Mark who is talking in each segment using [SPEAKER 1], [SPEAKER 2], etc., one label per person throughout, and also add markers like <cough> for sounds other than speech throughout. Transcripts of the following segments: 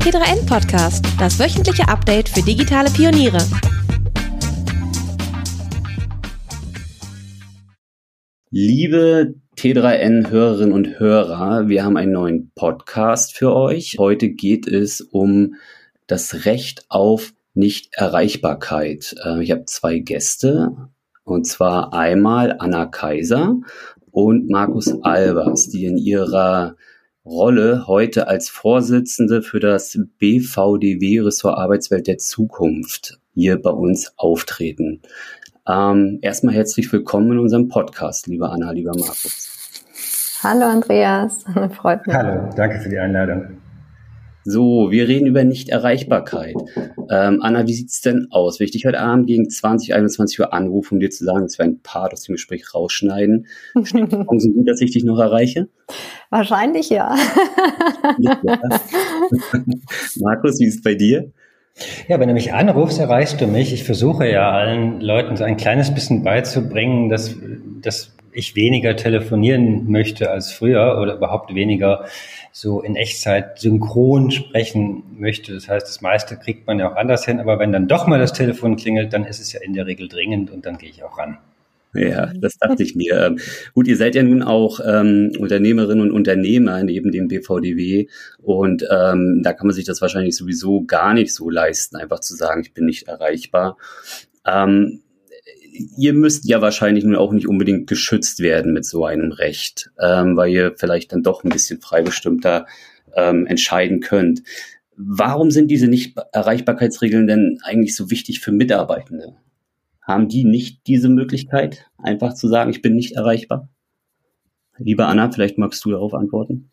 [SPEAKER 1] T3N Podcast, das wöchentliche Update für digitale Pioniere.
[SPEAKER 2] Liebe T3N-Hörerinnen und Hörer, wir haben einen neuen Podcast für euch. Heute geht es um das Recht auf Nichterreichbarkeit. Äh, ich habe zwei Gäste, und zwar einmal Anna Kaiser und Markus Albers, die in ihrer Rolle heute als Vorsitzende für das BVDW Ressort Arbeitswelt der Zukunft hier bei uns auftreten. Ähm, erstmal herzlich willkommen in unserem Podcast, lieber Anna, lieber Markus.
[SPEAKER 3] Hallo Andreas, <laughs> freut mich.
[SPEAKER 4] Hallo, danke für die Einladung.
[SPEAKER 2] So, wir reden über Nichterreichbarkeit. Ähm, Anna, wie sieht's denn aus? Will ich dich heute Abend gegen 20, 21 Uhr anrufen, um dir zu sagen, dass wir ein Part aus dem Gespräch rausschneiden? <laughs> Chancen sind, dass ich dich noch erreiche?
[SPEAKER 3] Wahrscheinlich ja. ja. <laughs>
[SPEAKER 2] Markus, wie ist es bei dir?
[SPEAKER 4] Ja, wenn du mich anrufst, erreichst du mich. Ich versuche ja allen Leuten so ein kleines bisschen beizubringen, dass, dass ich weniger telefonieren möchte als früher oder überhaupt weniger so in Echtzeit synchron sprechen möchte. Das heißt, das meiste kriegt man ja auch anders hin, aber wenn dann doch mal das Telefon klingelt, dann ist es ja in der Regel dringend und dann gehe ich auch ran.
[SPEAKER 2] Ja, das dachte ich mir. Ähm, gut, ihr seid ja nun auch ähm, Unternehmerinnen und Unternehmer neben dem BVDW und ähm, da kann man sich das wahrscheinlich sowieso gar nicht so leisten, einfach zu sagen, ich bin nicht erreichbar. Ähm, ihr müsst ja wahrscheinlich nun auch nicht unbedingt geschützt werden mit so einem Recht, ähm, weil ihr vielleicht dann doch ein bisschen freibestimmter ähm, entscheiden könnt. Warum sind diese Nicht-Erreichbarkeitsregeln denn eigentlich so wichtig für Mitarbeitende? Haben die nicht diese Möglichkeit, einfach zu sagen, ich bin nicht erreichbar? Liebe Anna, vielleicht magst du darauf antworten.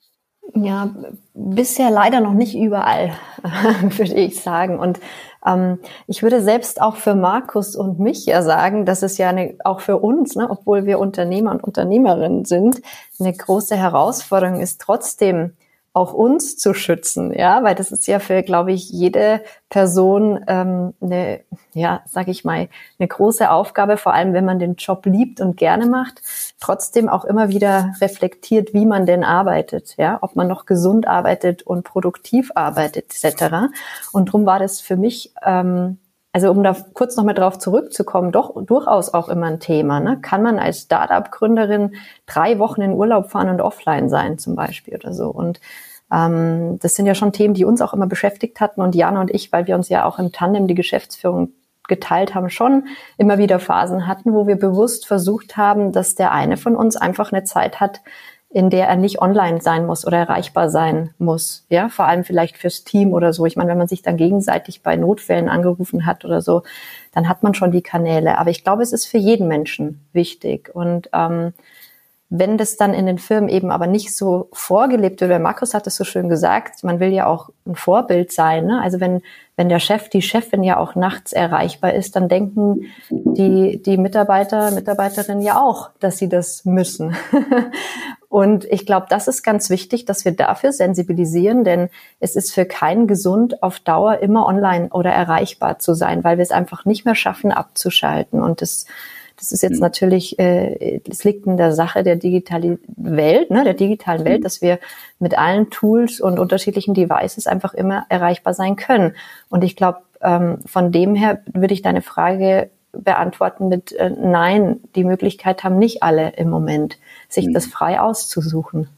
[SPEAKER 3] Ja, bisher leider noch nicht überall, <laughs> würde ich sagen. Und ähm, ich würde selbst auch für Markus und mich ja sagen, dass es ja eine, auch für uns, ne, obwohl wir Unternehmer und Unternehmerinnen sind, eine große Herausforderung ist, trotzdem auch uns zu schützen, ja, weil das ist ja für, glaube ich, jede Person ähm, eine, ja, sag ich mal, eine große Aufgabe, vor allem wenn man den Job liebt und gerne macht, trotzdem auch immer wieder reflektiert, wie man denn arbeitet, ja, ob man noch gesund arbeitet und produktiv arbeitet, etc. Und darum war das für mich ähm, also um da kurz nochmal drauf zurückzukommen, doch durchaus auch immer ein Thema. Ne? Kann man als Startup-Gründerin drei Wochen in Urlaub fahren und offline sein zum Beispiel oder so? Und ähm, das sind ja schon Themen, die uns auch immer beschäftigt hatten und Jana und ich, weil wir uns ja auch im Tandem die Geschäftsführung geteilt haben, schon immer wieder Phasen hatten, wo wir bewusst versucht haben, dass der eine von uns einfach eine Zeit hat, in der er nicht online sein muss oder erreichbar sein muss. Ja, vor allem vielleicht fürs Team oder so. Ich meine, wenn man sich dann gegenseitig bei Notfällen angerufen hat oder so, dann hat man schon die Kanäle. Aber ich glaube, es ist für jeden Menschen wichtig. Und ähm, wenn das dann in den Firmen eben aber nicht so vorgelebt wird, weil Markus hat es so schön gesagt, man will ja auch ein Vorbild sein. Ne? Also wenn, wenn der Chef, die Chefin ja auch nachts erreichbar ist, dann denken die, die Mitarbeiter, Mitarbeiterinnen ja auch, dass sie das müssen. <laughs> Und ich glaube, das ist ganz wichtig, dass wir dafür sensibilisieren, denn es ist für keinen gesund, auf Dauer immer online oder erreichbar zu sein, weil wir es einfach nicht mehr schaffen, abzuschalten. Und das das ist jetzt mhm. natürlich, äh, das liegt in der Sache der digitalen Welt, ne, der digitalen Welt, mhm. dass wir mit allen Tools und unterschiedlichen Devices einfach immer erreichbar sein können. Und ich glaube, ähm, von dem her würde ich deine Frage beantworten mit äh, Nein, die Möglichkeit haben nicht alle im Moment, sich mhm. das frei auszusuchen.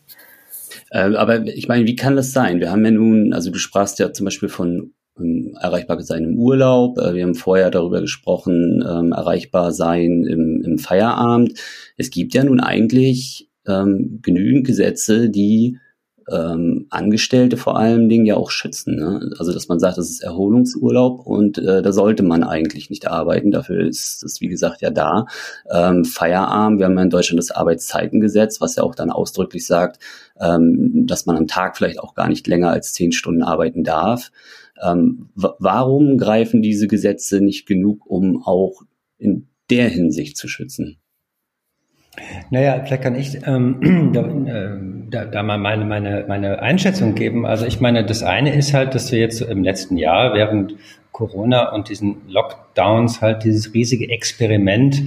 [SPEAKER 2] Äh, aber ich meine, wie kann das sein? Wir haben ja nun, also du sprachst ja zum Beispiel von ähm, erreichbar sein im Urlaub. Äh, wir haben vorher darüber gesprochen, ähm, erreichbar sein im, im Feierabend. Es gibt ja nun eigentlich ähm, genügend Gesetze, die ähm, Angestellte vor allen Dingen ja auch schützen. Ne? Also dass man sagt, das ist Erholungsurlaub und äh, da sollte man eigentlich nicht arbeiten. Dafür ist das, wie gesagt, ja da. Ähm, Feierabend, wir haben ja in Deutschland das Arbeitszeitengesetz, was ja auch dann ausdrücklich sagt, ähm, dass man am Tag vielleicht auch gar nicht länger als zehn Stunden arbeiten darf. Ähm, warum greifen diese Gesetze nicht genug, um auch in der Hinsicht zu schützen?
[SPEAKER 4] Naja, vielleicht kann ich ähm, <clears throat> da, äh, da, da mal meine, meine, meine Einschätzung geben. Also ich meine, das eine ist halt, dass wir jetzt im letzten Jahr während Corona und diesen Lockdowns halt dieses riesige Experiment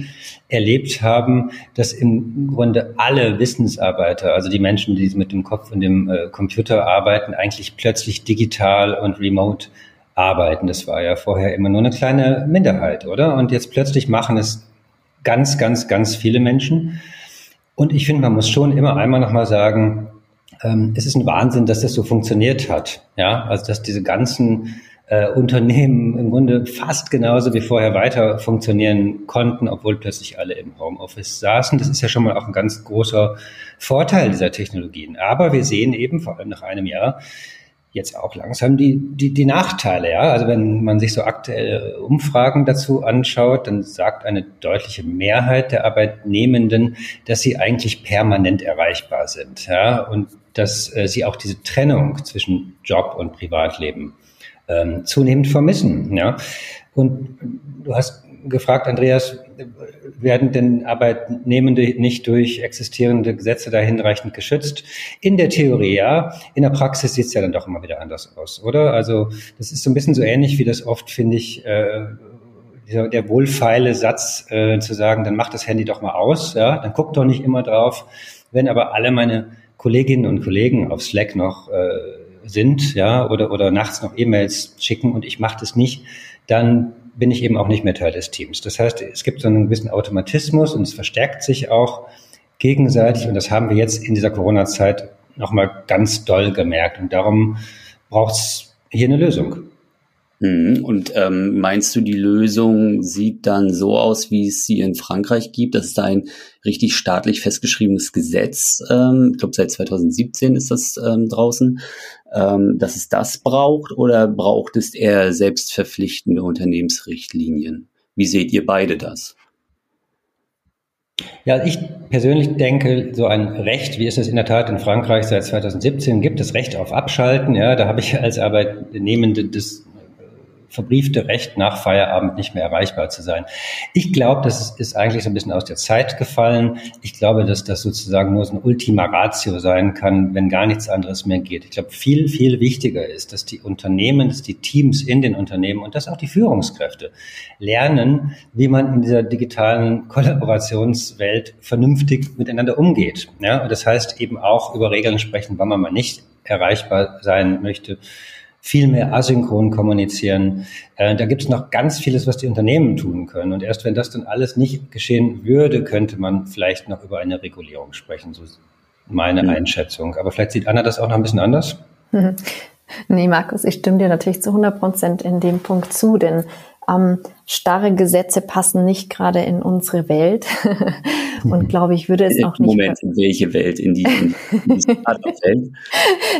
[SPEAKER 4] erlebt haben, dass im Grunde alle Wissensarbeiter, also die Menschen, die mit dem Kopf und dem äh, Computer arbeiten, eigentlich plötzlich digital und remote arbeiten. Das war ja vorher immer nur eine kleine Minderheit, oder? Und jetzt plötzlich machen es ganz, ganz, ganz viele Menschen. Und ich finde, man muss schon immer einmal nochmal sagen, ähm, es ist ein Wahnsinn, dass das so funktioniert hat. Ja, also dass diese ganzen äh, Unternehmen im Grunde fast genauso wie vorher weiter funktionieren konnten, obwohl plötzlich alle im Homeoffice saßen. Das ist ja schon mal auch ein ganz großer Vorteil dieser Technologien. Aber wir sehen eben vor allem nach einem Jahr, jetzt auch langsam die, die, die Nachteile. Ja? Also wenn man sich so aktuelle Umfragen dazu anschaut, dann sagt eine deutliche Mehrheit der Arbeitnehmenden, dass sie eigentlich permanent erreichbar sind. Ja? Und dass äh, sie auch diese Trennung zwischen Job und Privatleben ähm, zunehmend vermissen. Ja? Und du hast gefragt, Andreas, werden denn Arbeitnehmende nicht durch existierende Gesetze da hinreichend geschützt? In der Theorie ja, in der Praxis sieht es ja dann doch immer wieder anders aus, oder? Also das ist so ein bisschen so ähnlich wie das oft, finde ich, äh, dieser, der wohlfeile Satz äh, zu sagen, dann mach das Handy doch mal aus, ja, dann guck doch nicht immer drauf. Wenn aber alle meine Kolleginnen und Kollegen auf Slack noch äh, sind, ja, oder, oder nachts noch E-Mails schicken und ich mache das nicht, dann bin ich eben auch nicht mehr Teil des Teams. Das heißt, es gibt so einen gewissen Automatismus und es verstärkt sich auch gegenseitig und das haben wir jetzt in dieser Corona-Zeit nochmal ganz doll gemerkt und darum braucht es hier eine Lösung.
[SPEAKER 2] Mhm. Und ähm, meinst du, die Lösung sieht dann so aus, wie es sie in Frankreich gibt? Das ist ein richtig staatlich festgeschriebenes Gesetz. Ähm, ich glaube, seit 2017 ist das ähm, draußen, ähm, dass es das braucht oder braucht es eher selbstverpflichtende Unternehmensrichtlinien? Wie seht ihr beide das?
[SPEAKER 4] Ja, ich persönlich denke, so ein Recht, wie es es in der Tat in Frankreich seit 2017 gibt, das Recht auf Abschalten, ja, da habe ich als Arbeitnehmende das verbriefte Recht, nach Feierabend nicht mehr erreichbar zu sein. Ich glaube, das ist eigentlich so ein bisschen aus der Zeit gefallen. Ich glaube, dass das sozusagen nur so ein Ultima Ratio sein kann, wenn gar nichts anderes mehr geht. Ich glaube, viel, viel wichtiger ist, dass die Unternehmen, dass die Teams in den Unternehmen und dass auch die Führungskräfte lernen, wie man in dieser digitalen Kollaborationswelt vernünftig miteinander umgeht. Ja, und das heißt eben auch über Regeln sprechen, wann man mal nicht erreichbar sein möchte viel mehr asynchron kommunizieren. Äh, da gibt es noch ganz vieles, was die Unternehmen tun können. Und erst wenn das dann alles nicht geschehen würde, könnte man vielleicht noch über eine Regulierung sprechen. So meine mhm. Einschätzung. Aber vielleicht sieht Anna das auch noch ein bisschen anders.
[SPEAKER 3] Mhm. <laughs> Nee, Markus, ich stimme dir natürlich zu 100 Prozent in dem Punkt zu, denn ähm, starre Gesetze passen nicht gerade in unsere Welt. <laughs> Und glaube ich, würde es auch nicht.
[SPEAKER 2] Moment, in welche Welt? In die, in die <laughs>
[SPEAKER 3] Welt?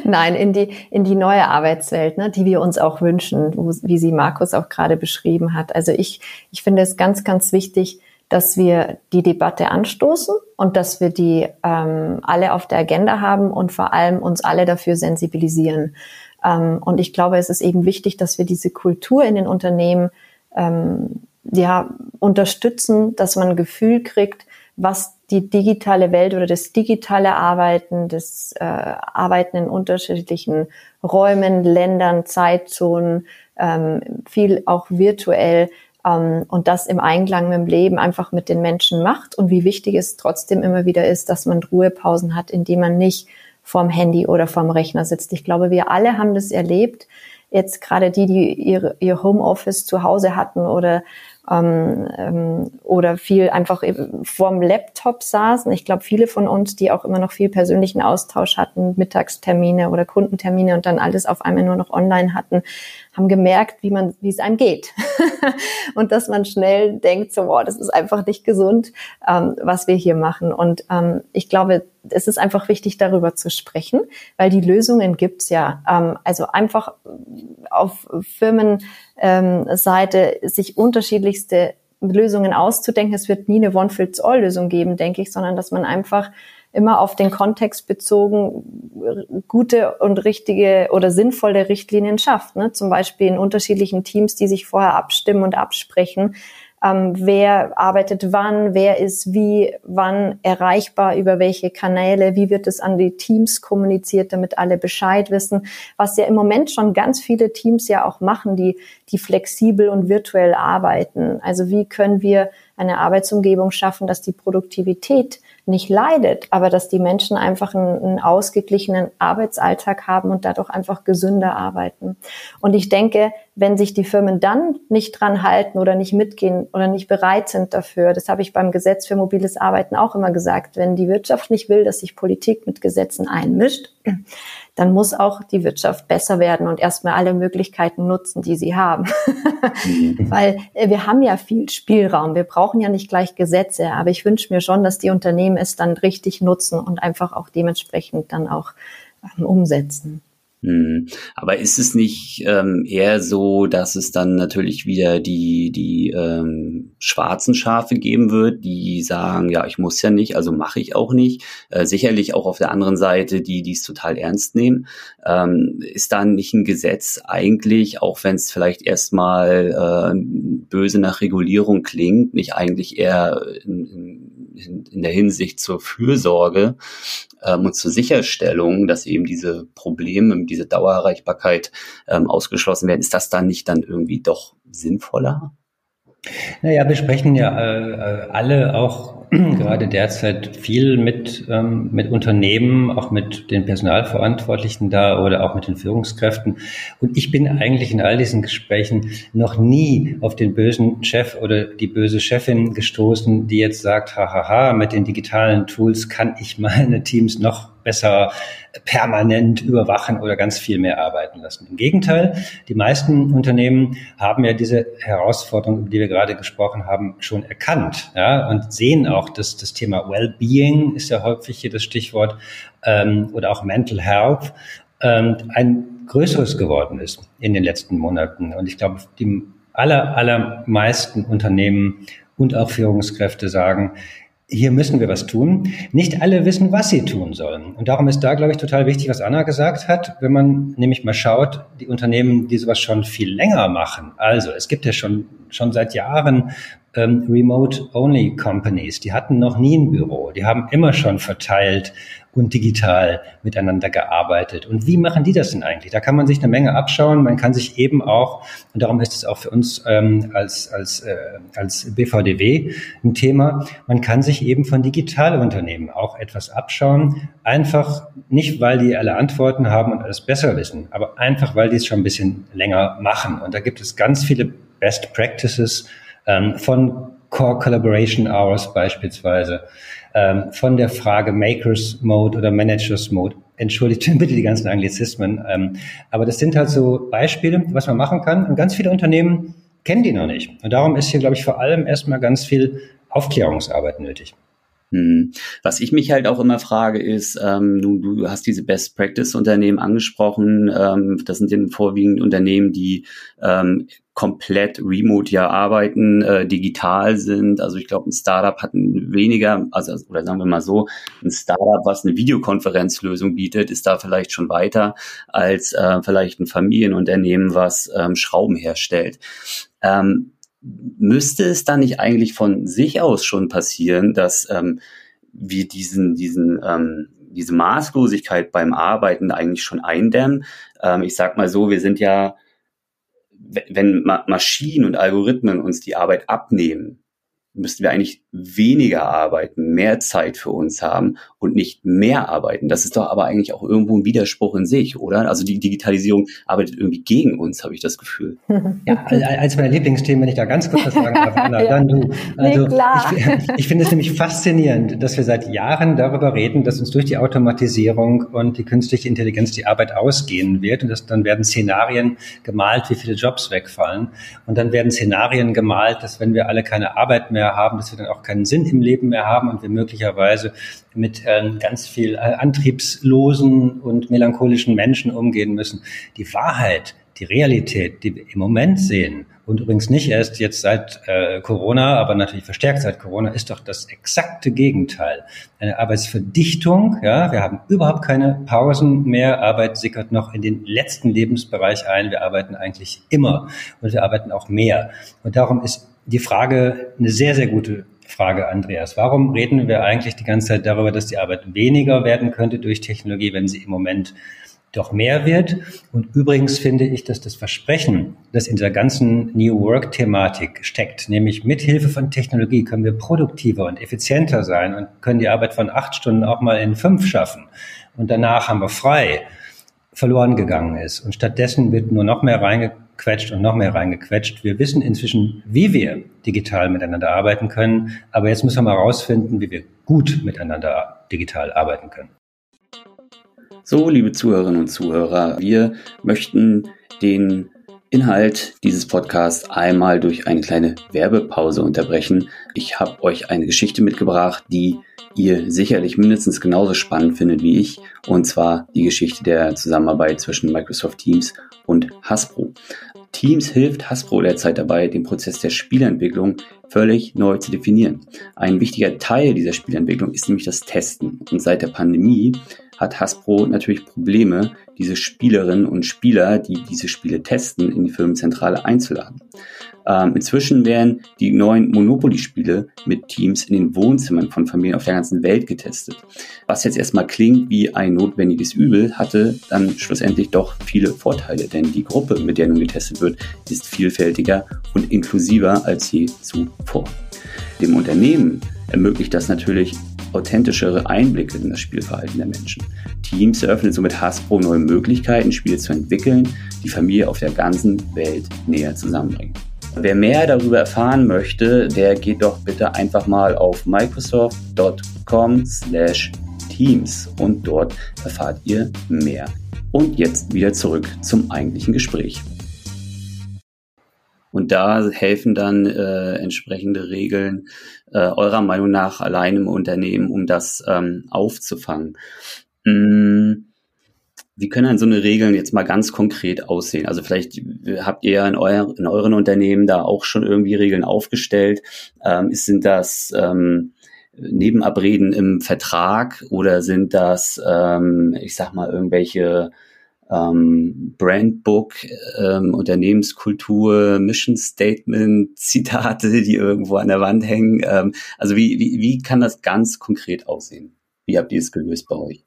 [SPEAKER 3] Nein, in die, in die neue Arbeitswelt, ne, die wir uns auch wünschen, wo, wie sie Markus auch gerade beschrieben hat. Also ich, ich finde es ganz, ganz wichtig, dass wir die Debatte anstoßen und dass wir die ähm, alle auf der Agenda haben und vor allem uns alle dafür sensibilisieren. Ähm, und ich glaube, es ist eben wichtig, dass wir diese Kultur in den Unternehmen ähm, ja, unterstützen, dass man ein Gefühl kriegt, was die digitale Welt oder das digitale Arbeiten, das äh, Arbeiten in unterschiedlichen Räumen, Ländern, Zeitzonen, ähm, viel auch virtuell ähm, und das im Einklang mit dem Leben einfach mit den Menschen macht und wie wichtig es trotzdem immer wieder ist, dass man Ruhepausen hat, indem man nicht vorm Handy oder vorm Rechner sitzt. Ich glaube, wir alle haben das erlebt, jetzt gerade die, die ihr, ihr Homeoffice zu Hause hatten oder ähm, ähm, oder viel einfach vorm Laptop saßen. Ich glaube, viele von uns, die auch immer noch viel persönlichen Austausch hatten, Mittagstermine oder Kundentermine und dann alles auf einmal nur noch online hatten, haben gemerkt, wie man, wie es einem geht. <laughs> und dass man schnell denkt, so, wow, das ist einfach nicht gesund, ähm, was wir hier machen. Und ähm, ich glaube, es ist einfach wichtig, darüber zu sprechen, weil die Lösungen gibt's ja. Ähm, also einfach auf Firmenseite ähm, sich unterschiedlichste Lösungen auszudenken. Es wird nie eine One-Fits-All-Lösung geben, denke ich, sondern dass man einfach immer auf den Kontext bezogen gute und richtige oder sinnvolle Richtlinien schafft. Ne? Zum Beispiel in unterschiedlichen Teams, die sich vorher abstimmen und absprechen, ähm, wer arbeitet wann, wer ist wie, wann erreichbar, über welche Kanäle, wie wird es an die Teams kommuniziert, damit alle Bescheid wissen, was ja im Moment schon ganz viele Teams ja auch machen, die, die flexibel und virtuell arbeiten. Also wie können wir eine Arbeitsumgebung schaffen, dass die Produktivität nicht leidet, aber dass die Menschen einfach einen, einen, ausgeglichenen Arbeitsalltag haben und dadurch einfach gesünder arbeiten. Und ich denke, wenn sich die Firmen dann nicht dran halten oder nicht mitgehen oder nicht bereit sind dafür, das habe ich beim Gesetz für mobiles Arbeiten auch immer gesagt, wenn die Wirtschaft nicht will, dass sich Politik mit Gesetzen einmischt, dann muss auch die Wirtschaft besser werden und erstmal alle Möglichkeiten nutzen, die sie haben. Mhm. <laughs> Weil äh, wir haben ja viel Spielraum. Wir brauchen ja nicht gleich Gesetze, aber ich wünsche mir schon, dass die Unternehmen es dann richtig nutzen und einfach auch dementsprechend dann auch ähm, umsetzen.
[SPEAKER 2] Hm. Aber ist es nicht ähm, eher so, dass es dann natürlich wieder die, die ähm, schwarzen Schafe geben wird, die sagen, ja, ich muss ja nicht, also mache ich auch nicht. Äh, sicherlich auch auf der anderen Seite die, die es total ernst nehmen. Ähm, ist dann nicht ein Gesetz eigentlich, auch wenn es vielleicht erstmal äh, böse nach Regulierung klingt, nicht eigentlich eher in, in, in der Hinsicht zur Fürsorge ähm, und zur Sicherstellung, dass eben diese Probleme, diese Dauererreichbarkeit ähm, ausgeschlossen werden, ist das dann nicht dann irgendwie doch sinnvoller?
[SPEAKER 4] Naja, wir sprechen ja äh, alle auch <clears throat> gerade derzeit viel mit, ähm, mit Unternehmen, auch mit den Personalverantwortlichen da oder auch mit den Führungskräften. Und ich bin eigentlich in all diesen Gesprächen noch nie auf den bösen Chef oder die böse Chefin gestoßen, die jetzt sagt, hahaha, mit den digitalen Tools kann ich <laughs> meine Teams noch besser permanent überwachen oder ganz viel mehr arbeiten lassen. Im Gegenteil, die meisten Unternehmen haben ja diese Herausforderung, über die wir gerade gesprochen haben, schon erkannt ja, und sehen auch, dass das Thema Wellbeing ist ja häufig hier das Stichwort ähm, oder auch Mental Health ähm, ein größeres geworden ist in den letzten Monaten. Und ich glaube, die aller, allermeisten Unternehmen und auch Führungskräfte sagen, hier müssen wir was tun. Nicht alle wissen, was sie tun sollen. Und darum ist da, glaube ich, total wichtig, was Anna gesagt hat, wenn man nämlich mal schaut, die Unternehmen, die sowas schon viel länger machen. Also es gibt ja schon, schon seit Jahren ähm, Remote-Only Companies. Die hatten noch nie ein Büro. Die haben immer schon verteilt und digital miteinander gearbeitet. Und wie machen die das denn eigentlich? Da kann man sich eine Menge abschauen. Man kann sich eben auch, und darum ist es auch für uns ähm, als, als, äh, als BVDW ein Thema, man kann sich eben von Digitalunternehmen auch etwas abschauen. Einfach nicht, weil die alle Antworten haben und alles besser wissen, aber einfach, weil die es schon ein bisschen länger machen. Und da gibt es ganz viele Best Practices ähm, von Core Collaboration Hours beispielsweise ähm, von der Frage Makers Mode oder Managers Mode. Entschuldigt <laughs> bitte die ganzen Anglizismen. Ähm, aber das sind halt so Beispiele, was man machen kann. Und ganz viele Unternehmen kennen die noch nicht. Und darum ist hier, glaube ich, vor allem erstmal ganz viel Aufklärungsarbeit nötig.
[SPEAKER 2] Hm. Was ich mich halt auch immer frage, ist, ähm, du, du hast diese Best Practice Unternehmen angesprochen. Ähm, das sind ja vorwiegend Unternehmen, die ähm, komplett remote ja arbeiten, äh, digital sind. Also ich glaube, ein Startup hat weniger, also oder sagen wir mal so, ein Startup, was eine Videokonferenzlösung bietet, ist da vielleicht schon weiter als äh, vielleicht ein Familienunternehmen, was ähm, Schrauben herstellt. Ähm, müsste es dann nicht eigentlich von sich aus schon passieren, dass ähm, wir diesen, diesen, ähm, diese Maßlosigkeit beim Arbeiten eigentlich schon eindämmen? Ähm, ich sag mal so, wir sind ja, wenn Maschinen und Algorithmen uns die Arbeit abnehmen, müssten wir eigentlich weniger arbeiten, mehr Zeit für uns haben und nicht mehr arbeiten. Das ist doch aber eigentlich auch irgendwo ein Widerspruch in sich, oder? Also die Digitalisierung arbeitet irgendwie gegen uns, habe ich das Gefühl. <laughs>
[SPEAKER 4] Ja, eins meiner Lieblingsthemen, wenn ich da ganz kurz was sagen darf, <laughs> Anna, ja. dann du. Also nee, ich, ich finde es nämlich faszinierend, dass wir seit Jahren darüber reden, dass uns durch die Automatisierung und die künstliche Intelligenz die Arbeit ausgehen wird und dass, dann werden Szenarien gemalt, wie viele Jobs wegfallen und dann werden Szenarien gemalt, dass wenn wir alle keine Arbeit mehr mehr haben, dass wir dann auch keinen Sinn im Leben mehr haben und wir möglicherweise mit äh, ganz viel äh, antriebslosen und melancholischen Menschen umgehen müssen. Die Wahrheit, die Realität, die wir im Moment sehen, und übrigens nicht erst jetzt seit äh, Corona, aber natürlich verstärkt seit Corona, ist doch das exakte Gegenteil. Eine Arbeitsverdichtung, ja, wir haben überhaupt keine Pausen mehr, Arbeit sickert noch in den letzten Lebensbereich ein, wir arbeiten eigentlich immer und wir arbeiten auch mehr. Und darum ist die Frage, eine sehr, sehr gute Frage, Andreas. Warum reden wir eigentlich die ganze Zeit darüber, dass die Arbeit weniger werden könnte durch Technologie, wenn sie im Moment doch mehr wird. Und übrigens finde ich, dass das Versprechen, das in dieser ganzen New Work-Thematik steckt, nämlich mit Hilfe von Technologie können wir produktiver und effizienter sein und können die Arbeit von acht Stunden auch mal in fünf schaffen. Und danach haben wir frei verloren gegangen ist. Und stattdessen wird nur noch mehr reingequetscht und noch mehr reingequetscht. Wir wissen inzwischen, wie wir digital miteinander arbeiten können. Aber jetzt müssen wir mal herausfinden, wie wir gut miteinander digital arbeiten können.
[SPEAKER 2] So, liebe Zuhörerinnen und Zuhörer, wir möchten den Inhalt dieses Podcasts einmal durch eine kleine Werbepause unterbrechen. Ich habe euch eine Geschichte mitgebracht, die ihr sicherlich mindestens genauso spannend findet wie ich, und zwar die Geschichte der Zusammenarbeit zwischen Microsoft Teams und Hasbro. Teams hilft Hasbro derzeit dabei, den Prozess der Spielentwicklung völlig neu zu definieren. Ein wichtiger Teil dieser Spielentwicklung ist nämlich das Testen. Und seit der Pandemie hat Hasbro natürlich Probleme, diese Spielerinnen und Spieler, die diese Spiele testen, in die Firmenzentrale einzuladen. Ähm, inzwischen werden die neuen Monopoly-Spiele mit Teams in den Wohnzimmern von Familien auf der ganzen Welt getestet. Was jetzt erstmal klingt wie ein notwendiges Übel, hatte dann schlussendlich doch viele Vorteile, denn die Gruppe, mit der nun getestet wird, ist vielfältiger und inklusiver als je zuvor. Dem Unternehmen ermöglicht das natürlich authentischere Einblicke in das Spielverhalten der Menschen. Teams eröffnen somit Hasbro neue Möglichkeiten, Spiele zu entwickeln, die Familie auf der ganzen Welt näher zusammenbringen. Wer mehr darüber erfahren möchte, der geht doch bitte einfach mal auf microsoft.com/teams und dort erfahrt ihr mehr. Und jetzt wieder zurück zum eigentlichen Gespräch. Und da helfen dann äh, entsprechende Regeln äh, eurer Meinung nach allein im Unternehmen, um das ähm, aufzufangen. Mm, wie können dann so eine Regeln jetzt mal ganz konkret aussehen? Also vielleicht habt ihr in, euer, in euren Unternehmen da auch schon irgendwie Regeln aufgestellt. Ähm, sind das ähm, Nebenabreden im Vertrag oder sind das, ähm, ich sag mal, irgendwelche ähm, Brandbook, ähm, Unternehmenskultur, Mission Statement, <laughs> Zitate, die irgendwo an der Wand hängen. Ähm, also wie, wie, wie kann das ganz konkret aussehen? Wie habt ihr es gelöst bei euch?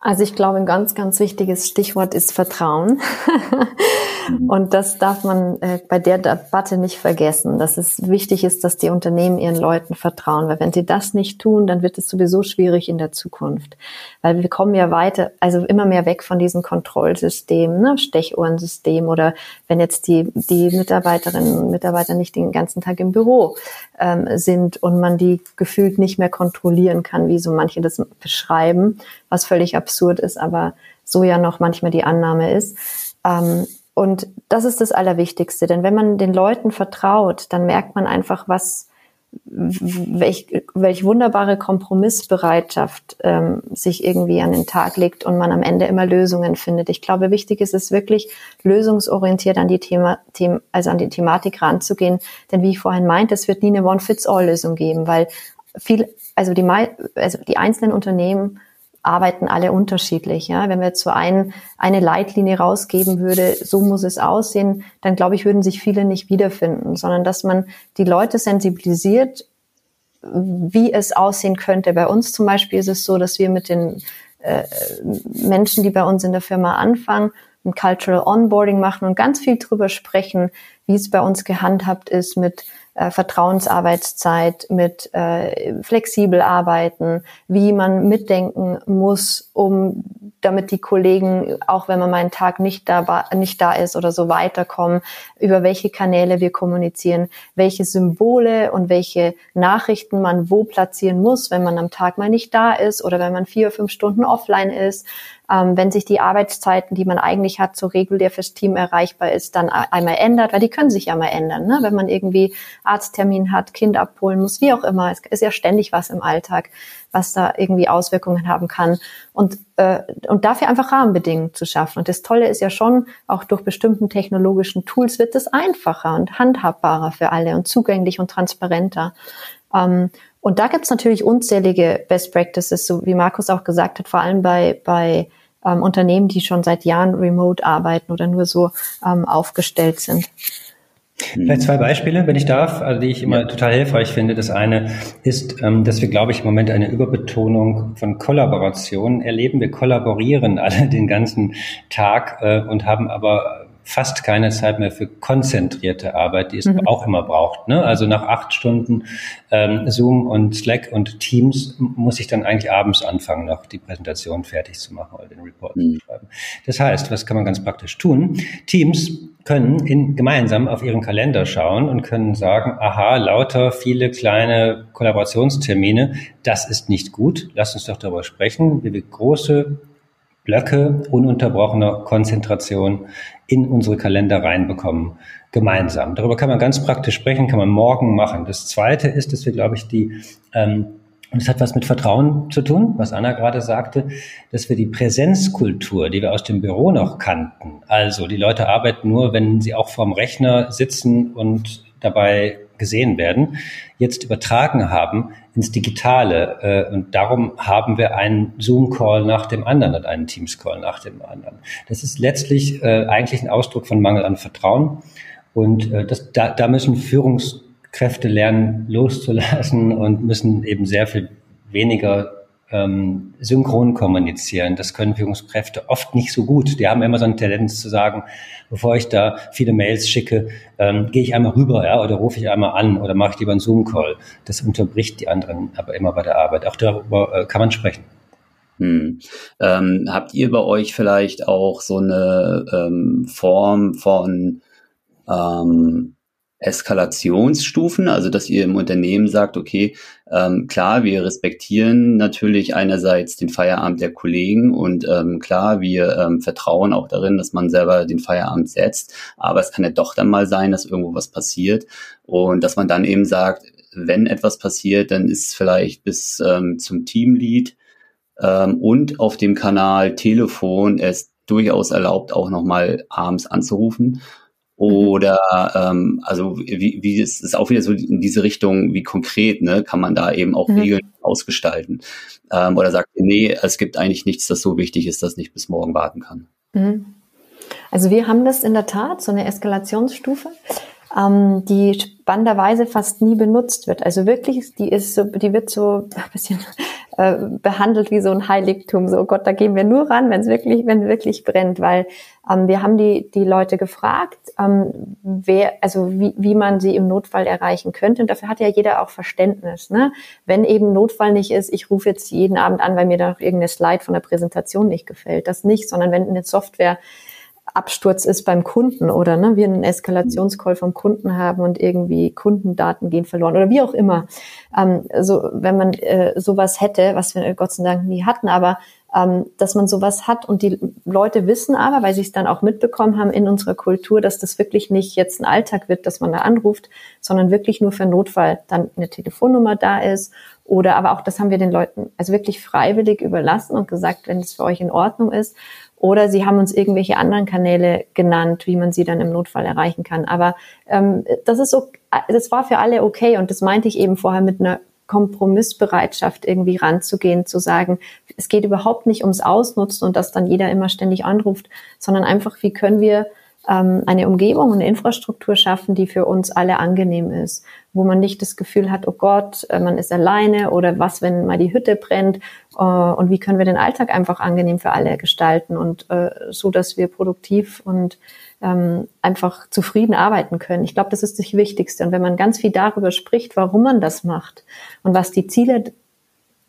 [SPEAKER 3] Also ich glaube, ein ganz, ganz wichtiges Stichwort ist Vertrauen. <laughs> Mhm. Und das darf man äh, bei der Debatte nicht vergessen, dass es wichtig ist, dass die Unternehmen ihren Leuten vertrauen. Weil wenn sie das nicht tun, dann wird es sowieso schwierig in der Zukunft. Weil wir kommen ja weiter, also immer mehr weg von diesen Kontrollsystemen, ne? Stechuhrensystem oder wenn jetzt die, die Mitarbeiterinnen und Mitarbeiter nicht den ganzen Tag im Büro ähm, sind und man die gefühlt nicht mehr kontrollieren kann, wie so manche das beschreiben, was völlig absurd ist, aber so ja noch manchmal die Annahme ist. Ähm, und das ist das Allerwichtigste, denn wenn man den Leuten vertraut, dann merkt man einfach, was, welch, welch wunderbare Kompromissbereitschaft ähm, sich irgendwie an den Tag legt und man am Ende immer Lösungen findet. Ich glaube, wichtig ist es wirklich, lösungsorientiert an die Thema, Thema also an die Thematik ranzugehen. Denn wie ich vorhin meinte, es wird nie eine One-Fits-All-Lösung geben, weil viel, also die, also die einzelnen Unternehmen arbeiten alle unterschiedlich. Ja? Wenn wir jetzt so ein, eine Leitlinie rausgeben würde, so muss es aussehen, dann glaube ich, würden sich viele nicht wiederfinden, sondern dass man die Leute sensibilisiert, wie es aussehen könnte. Bei uns zum Beispiel ist es so, dass wir mit den äh, Menschen, die bei uns in der Firma anfangen, ein Cultural Onboarding machen und ganz viel drüber sprechen, wie es bei uns gehandhabt ist mit äh, Vertrauensarbeitszeit, mit äh, flexibel arbeiten, wie man mitdenken muss, um damit die Kollegen, auch wenn man mal einen Tag nicht da, nicht da ist oder so weiterkommen, über welche Kanäle wir kommunizieren, welche Symbole und welche Nachrichten man wo platzieren muss, wenn man am Tag mal nicht da ist oder wenn man vier, fünf Stunden offline ist, ähm, wenn sich die Arbeitszeiten, die man eigentlich hat, so regulär fürs Team erreichbar ist, dann einmal ändert, weil die können sich ja mal ändern, ne? wenn man irgendwie Arzttermin hat, Kind abholen muss, wie auch immer. Es ist ja ständig was im Alltag, was da irgendwie Auswirkungen haben kann. Und, äh, und dafür einfach Rahmenbedingungen zu schaffen. Und das Tolle ist ja schon, auch durch bestimmten technologischen Tools wird es einfacher und handhabbarer für alle und zugänglich und transparenter. Ähm, und da gibt's natürlich unzählige Best Practices, so wie Markus auch gesagt hat, vor allem bei, bei ähm, Unternehmen, die schon seit Jahren remote arbeiten oder nur so ähm, aufgestellt sind.
[SPEAKER 4] Vielleicht zwei Beispiele, wenn ich darf, also die ich immer ja. total hilfreich finde. Das eine ist, ähm, dass wir, glaube ich, im Moment eine Überbetonung von Kollaboration erleben. Wir kollaborieren <laughs> alle den ganzen Tag äh, und haben aber fast keine Zeit mehr für konzentrierte Arbeit, die es mhm. auch immer braucht. Ne? Also nach acht Stunden ähm, Zoom und Slack und Teams muss ich dann eigentlich abends anfangen, noch die Präsentation fertig zu machen oder den Report mhm. zu schreiben. Das heißt, was kann man ganz praktisch tun? Teams können in, gemeinsam auf ihren Kalender schauen und können sagen, aha, lauter viele kleine Kollaborationstermine, das ist nicht gut. Lass uns doch darüber sprechen, wie wir große Blöcke ununterbrochener Konzentration in unsere Kalender reinbekommen, gemeinsam. Darüber kann man ganz praktisch sprechen, kann man morgen machen. Das Zweite ist, dass wir, glaube ich, die, ähm, und es hat was mit Vertrauen zu tun, was Anna gerade sagte, dass wir die Präsenzkultur, die wir aus dem Büro noch kannten, also die Leute arbeiten nur, wenn sie auch vorm Rechner sitzen und dabei gesehen werden, jetzt übertragen haben ins Digitale. Äh, und darum haben wir einen Zoom-Call nach dem anderen und einen Teams-Call nach dem anderen. Das ist letztlich äh, eigentlich ein Ausdruck von Mangel an Vertrauen. Und äh, das, da, da müssen Führungskräfte lernen, loszulassen und müssen eben sehr viel weniger ähm, synchron kommunizieren. Das können Führungskräfte oft nicht so gut. Die haben immer so eine Tendenz zu sagen, bevor ich da viele Mails schicke, ähm, gehe ich einmal rüber ja, oder rufe ich einmal an oder mache ich lieber einen Zoom-Call. Das unterbricht die anderen aber immer bei der Arbeit. Auch darüber äh, kann man sprechen.
[SPEAKER 2] Hm. Ähm, habt ihr bei euch vielleicht auch so eine ähm, Form von ähm, Eskalationsstufen, also dass ihr im Unternehmen sagt, okay, ähm, klar, wir respektieren natürlich einerseits den Feierabend der Kollegen und ähm, klar, wir ähm, vertrauen auch darin, dass man selber den Feierabend setzt, aber es kann ja doch dann mal sein, dass irgendwo was passiert und dass man dann eben sagt, wenn etwas passiert, dann ist es vielleicht bis ähm, zum Teamlead ähm, und auf dem Kanal Telefon es durchaus erlaubt, auch nochmal abends anzurufen. Oder ähm, also wie, wie es ist auch wieder so in diese Richtung, wie konkret, ne, kann man da eben auch mhm. Regeln ausgestalten. Ähm, oder sagt, nee, es gibt eigentlich nichts, das so wichtig ist, dass nicht bis morgen warten kann.
[SPEAKER 3] Mhm. Also wir haben das in der Tat, so eine Eskalationsstufe, ähm, die spannenderweise fast nie benutzt wird. Also wirklich, die ist so, die wird so <laughs> ein bisschen äh, behandelt wie so ein Heiligtum. So oh Gott, da gehen wir nur ran, wenn es wirklich, wenn wirklich brennt, weil ähm, wir haben die die Leute gefragt, ähm, wer, also wie, wie man sie im Notfall erreichen könnte. Und dafür hat ja jeder auch Verständnis. Ne? Wenn eben Notfall nicht ist, ich rufe jetzt jeden Abend an, weil mir da noch irgendeine Slide von der Präsentation nicht gefällt, das nicht, sondern wenn eine Software Absturz ist beim Kunden oder ne, wir einen Eskalationscall vom Kunden haben und irgendwie Kundendaten gehen verloren oder wie auch immer. Ähm, so, wenn man äh, sowas hätte, was wir Gott sei Dank nie hatten, aber ähm, dass man sowas hat und die Leute wissen aber, weil sie es dann auch mitbekommen haben in unserer Kultur, dass das wirklich nicht jetzt ein Alltag wird, dass man da anruft, sondern wirklich nur für Notfall dann eine Telefonnummer da ist oder aber auch das haben wir den Leuten also wirklich freiwillig überlassen und gesagt, wenn es für euch in Ordnung ist oder sie haben uns irgendwelche anderen Kanäle genannt, wie man sie dann im Notfall erreichen kann. Aber ähm, das ist so, das war für alle okay und das meinte ich eben vorher mit einer Kompromissbereitschaft irgendwie ranzugehen, zu sagen, es geht überhaupt nicht ums Ausnutzen und dass dann jeder immer ständig anruft, sondern einfach, wie können wir ähm, eine Umgebung und eine Infrastruktur schaffen, die für uns alle angenehm ist, wo man nicht das Gefühl hat, oh Gott, äh, man ist alleine oder was, wenn mal die Hütte brennt äh, und wie können wir den Alltag einfach angenehm für alle gestalten und äh, so, dass wir produktiv und ähm, einfach zufrieden arbeiten können. Ich glaube, das ist das Wichtigste. Und wenn man ganz viel darüber spricht, warum man das macht und was die Ziele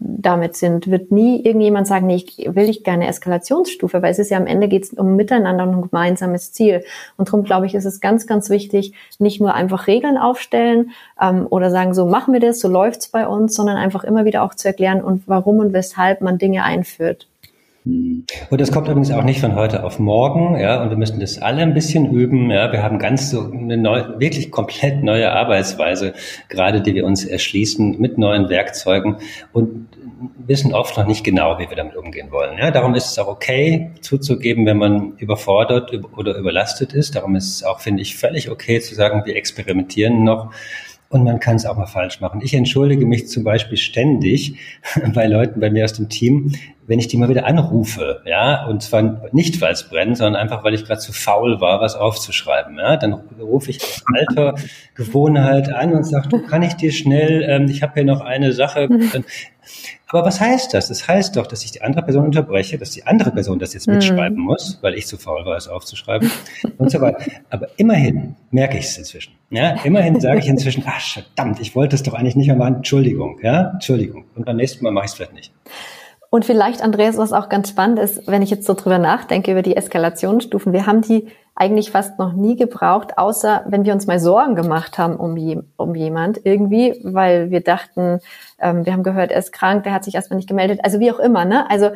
[SPEAKER 3] damit sind, wird nie irgendjemand sagen, nee, ich will ich gerne Eskalationsstufe, weil es ist ja am Ende geht es um Miteinander und ein gemeinsames Ziel. Und darum glaube ich, ist es ganz, ganz wichtig, nicht nur einfach Regeln aufstellen ähm, oder sagen, so machen wir das, so läuft's bei uns, sondern einfach immer wieder auch zu erklären und warum und weshalb man Dinge einführt.
[SPEAKER 4] Und das kommt übrigens auch nicht von heute auf morgen, ja, und wir müssen das alle ein bisschen üben, ja. Wir haben ganz so eine neue, wirklich komplett neue Arbeitsweise, gerade die wir uns erschließen mit neuen Werkzeugen und wissen oft noch nicht genau, wie wir damit umgehen wollen. Ja, darum ist es auch okay zuzugeben, wenn man überfordert oder überlastet ist. Darum ist es auch, finde ich, völlig okay zu sagen, wir experimentieren noch und man kann es auch mal falsch machen. Ich entschuldige mich zum Beispiel ständig <laughs> bei Leuten bei mir aus dem Team, wenn ich die mal wieder anrufe, ja, und zwar nicht, weil es brennt, sondern einfach, weil ich gerade zu faul war, was aufzuschreiben, ja, dann rufe ich aus alter Gewohnheit an und sage, du kann ich dir schnell, ähm, ich habe hier noch eine Sache. <laughs> Aber was heißt das? Das heißt doch, dass ich die andere Person unterbreche, dass die andere Person das jetzt mitschreiben mhm. muss, weil ich zu faul war, es aufzuschreiben und so weiter. Aber immerhin merke ich es inzwischen. Ja, immerhin sage ich inzwischen, ach verdammt, ich wollte es doch eigentlich nicht mehr machen. Entschuldigung, ja, Entschuldigung. Und beim nächsten Mal mache ich es vielleicht nicht.
[SPEAKER 3] Und vielleicht, Andreas, was auch ganz spannend ist, wenn ich jetzt so drüber nachdenke, über die Eskalationsstufen. Wir haben die eigentlich fast noch nie gebraucht, außer wenn wir uns mal Sorgen gemacht haben um, je, um jemand irgendwie, weil wir dachten, ähm, wir haben gehört, er ist krank, der hat sich erstmal nicht gemeldet. Also wie auch immer, ne? Also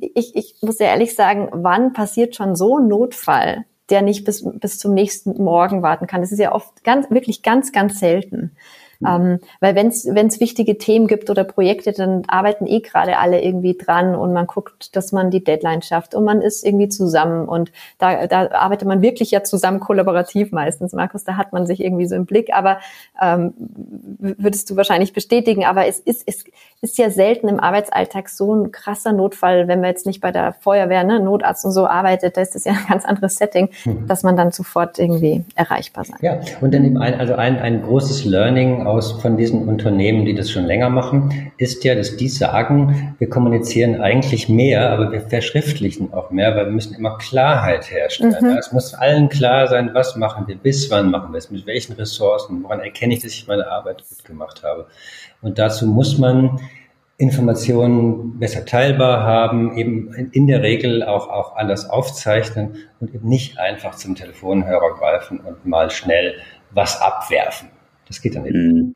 [SPEAKER 3] ich, ich muss ja ehrlich sagen, wann passiert schon so ein Notfall, der nicht bis, bis zum nächsten Morgen warten kann? Das ist ja oft ganz, wirklich ganz, ganz selten. Mhm. Ähm, weil wenn es wichtige Themen gibt oder Projekte, dann arbeiten eh gerade alle irgendwie dran und man guckt, dass man die Deadline schafft und man ist irgendwie zusammen und da, da arbeitet man wirklich ja zusammen kollaborativ meistens, Markus, da hat man sich irgendwie so im Blick, aber ähm, würdest du wahrscheinlich bestätigen, aber es ist, es ist ja selten im Arbeitsalltag so ein krasser Notfall, wenn man jetzt nicht bei der Feuerwehr, ne, Notarzt und so arbeitet, da ist das ja ein ganz anderes Setting, mhm. dass man dann sofort irgendwie erreichbar sein.
[SPEAKER 4] Ja, und dann eben ein, also ein, ein großes Learning aus von diesen Unternehmen, die das schon länger machen, ist ja, dass die sagen, wir kommunizieren eigentlich mehr, aber wir verschriftlichen auch mehr, weil wir müssen immer Klarheit herstellen. Mhm. Es muss allen klar sein, was machen wir, bis wann machen wir es, mit welchen Ressourcen, woran erkenne ich, dass ich meine Arbeit gut gemacht habe. Und dazu muss man Informationen besser teilbar haben, eben in der Regel auch, auch alles aufzeichnen und eben nicht einfach zum Telefonhörer greifen und mal schnell was abwerfen. Das geht dann eben. Mhm.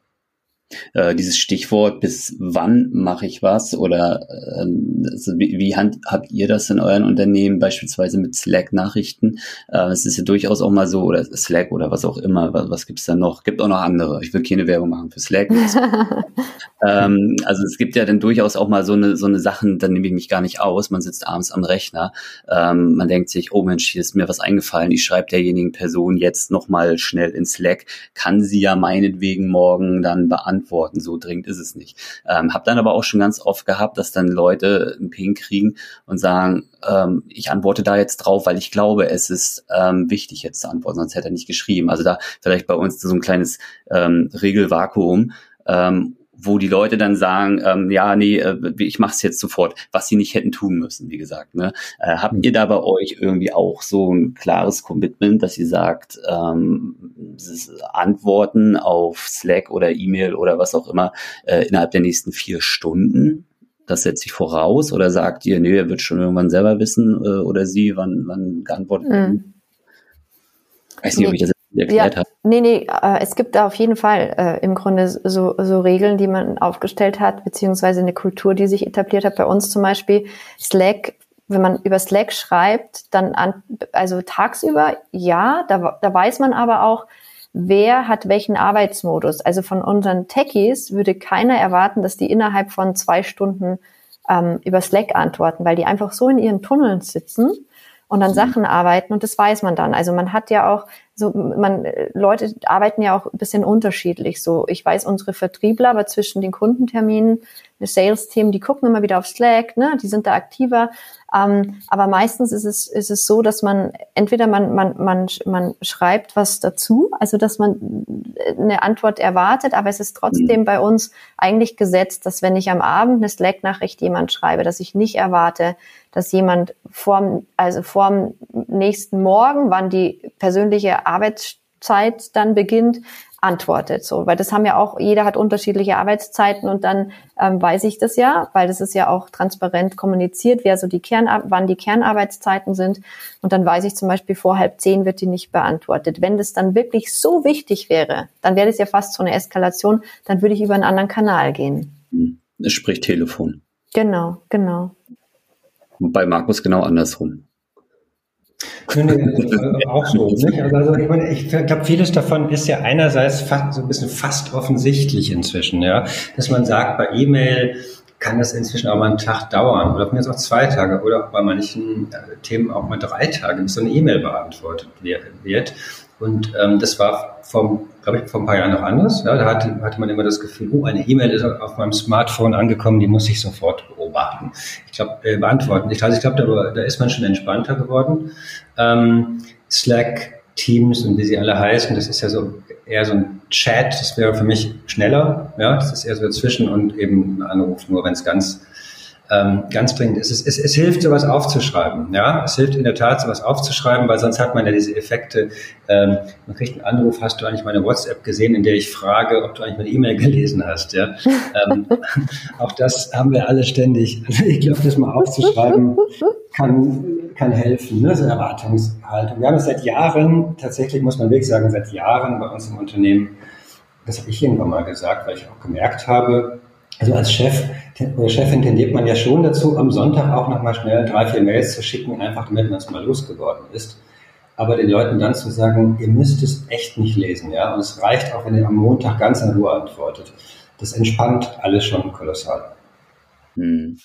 [SPEAKER 2] Äh, dieses Stichwort, bis wann mache ich was oder ähm, also wie, wie hand, habt ihr das in euren Unternehmen, beispielsweise mit Slack-Nachrichten? Äh, es ist ja durchaus auch mal so, oder Slack oder was auch immer, was, was gibt's da noch? Gibt auch noch andere. Ich will keine Werbung machen für Slack. <laughs> ähm, also es gibt ja dann durchaus auch mal so eine, so eine Sachen, dann nehme ich mich gar nicht aus. Man sitzt abends am Rechner, ähm, man denkt sich, oh Mensch, hier ist mir was eingefallen, ich schreibe derjenigen Person jetzt nochmal schnell in Slack, kann sie ja meinetwegen morgen dann beantworten. So dringend ist es nicht. Ähm, hab dann aber auch schon ganz oft gehabt, dass dann Leute einen Ping kriegen und sagen, ähm, ich antworte da jetzt drauf, weil ich glaube, es ist ähm, wichtig jetzt zu antworten, sonst hätte er nicht geschrieben. Also da vielleicht bei uns so ein kleines ähm, Regelvakuum. Ähm, wo die Leute dann sagen, ähm, ja, nee, äh, ich mache es jetzt sofort, was sie nicht hätten tun müssen, wie gesagt. Ne? Äh, habt ihr da bei euch irgendwie auch so ein klares Commitment, dass ihr sagt, ähm, Antworten auf Slack oder E-Mail oder was auch immer äh, innerhalb der nächsten vier Stunden? Das setzt sich voraus oder sagt ihr, nee, er wird schon irgendwann selber wissen äh, oder sie, wann, wann geantwortet wird? Mhm.
[SPEAKER 3] Weiß nicht, ob ich das erklärt ja, habe. Nee, nee, äh, es gibt da auf jeden Fall äh, im Grunde so, so Regeln, die man aufgestellt hat, beziehungsweise eine Kultur, die sich etabliert hat. Bei uns zum Beispiel Slack, wenn man über Slack schreibt, dann an, also tagsüber, ja, da, da weiß man aber auch, wer hat welchen Arbeitsmodus. Also von unseren Techies würde keiner erwarten, dass die innerhalb von zwei Stunden ähm, über Slack antworten, weil die einfach so in ihren Tunneln sitzen und an mhm. Sachen arbeiten und das weiß man dann. Also man hat ja auch so, man, Leute arbeiten ja auch ein bisschen unterschiedlich. So, ich weiß, unsere Vertriebler, aber zwischen den Kundenterminen, Sales-Team, die gucken immer wieder auf Slack, ne, die sind da aktiver. Ähm, aber meistens ist es, ist es so, dass man entweder man, man, man, man schreibt was dazu, also dass man eine Antwort erwartet, aber es ist trotzdem mhm. bei uns eigentlich gesetzt, dass wenn ich am Abend eine Slack-Nachricht jemand schreibe, dass ich nicht erwarte, dass jemand vorm, also vorm nächsten Morgen, wann die persönliche Arbeitszeit dann beginnt, antwortet. So, weil das haben ja auch, jeder hat unterschiedliche Arbeitszeiten und dann ähm, weiß ich das ja, weil das ist ja auch transparent kommuniziert, wer so die Kern, wann die Kernarbeitszeiten sind. Und dann weiß ich zum Beispiel, vor halb zehn wird die nicht beantwortet. Wenn das dann wirklich so wichtig wäre, dann wäre das ja fast so eine Eskalation, dann würde ich über einen anderen Kanal gehen.
[SPEAKER 2] Es spricht Telefon.
[SPEAKER 3] Genau, genau.
[SPEAKER 2] Bei Markus genau andersrum.
[SPEAKER 4] Nee, nee, auch so. <laughs> Nicht? Also ich, meine, ich glaube, vieles davon ist ja einerseits fast, so ein bisschen fast offensichtlich inzwischen, ja, dass man sagt, bei E-Mail kann das inzwischen auch mal einen Tag dauern oder von auch zwei Tage oder auch bei manchen äh, Themen auch mal drei Tage, bis so eine E-Mail beantwortet wird. Und ähm, das war vom glaube ich, vor ein paar Jahren noch anders. Ja, da hatte, hatte man immer das Gefühl, oh, eine E-Mail ist auf meinem Smartphone angekommen, die muss ich sofort beobachten. Ich glaube, äh, beantworten. Ich, also ich glaube, da, da ist man schon entspannter geworden. Ähm, Slack, Teams und wie sie alle heißen, das ist ja so eher so ein Chat, das wäre für mich schneller, ja, das ist eher so dazwischen und eben ein Anruf nur, wenn es ganz ähm, ganz dringend ist. Es, es, es hilft, sowas aufzuschreiben. Ja, es hilft in der Tat, sowas aufzuschreiben, weil sonst hat man ja diese Effekte. Ähm, man kriegt einen Anruf, hast du eigentlich meine WhatsApp gesehen, in der ich frage, ob du eigentlich meine E-Mail gelesen hast. Ja, ähm, <laughs> auch das haben wir alle ständig. <laughs> Also ich glaube, das mal aufzuschreiben kann kann helfen. Ne? So Erwartungshaltung. Wir haben es seit Jahren, tatsächlich muss man wirklich sagen, seit Jahren bei uns im Unternehmen. Das habe ich irgendwann mal gesagt, weil ich auch gemerkt habe, also als Chef oder Chefin tendiert man ja schon dazu, am Sonntag auch nochmal schnell drei, vier Mails zu schicken, einfach damit man es mal losgeworden ist. Aber den Leuten dann zu sagen, ihr müsst es echt nicht lesen, ja. Und es reicht auch, wenn ihr am Montag ganz in Ruhe antwortet. Das entspannt alles schon kolossal.
[SPEAKER 2] Hm.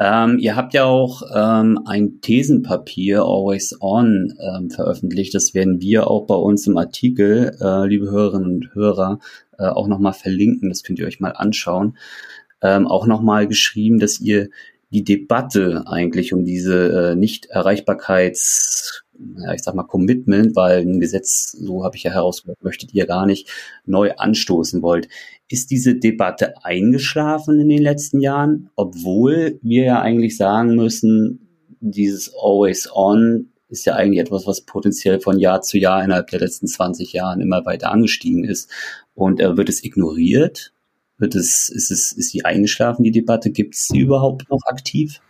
[SPEAKER 2] Ähm, ihr habt ja auch ähm, ein Thesenpapier Always On ähm, veröffentlicht. Das werden wir auch bei uns im Artikel, äh, liebe Hörerinnen und Hörer, äh, auch nochmal verlinken. Das könnt ihr euch mal anschauen. Ähm, auch nochmal geschrieben, dass ihr die Debatte eigentlich um diese äh, Nicht-Erreichbarkeits, ja, ich sag mal Commitment, weil ein Gesetz, so habe ich ja herausgehört, möchtet ihr gar nicht neu anstoßen wollt. Ist diese Debatte eingeschlafen in den letzten Jahren, obwohl wir ja eigentlich sagen müssen, dieses Always On ist ja eigentlich etwas, was potenziell von Jahr zu Jahr innerhalb der letzten 20 Jahren immer weiter angestiegen ist. Und äh, wird es ignoriert? Wird es, ist es, ist sie eingeschlafen, die Debatte? Gibt es sie überhaupt noch aktiv?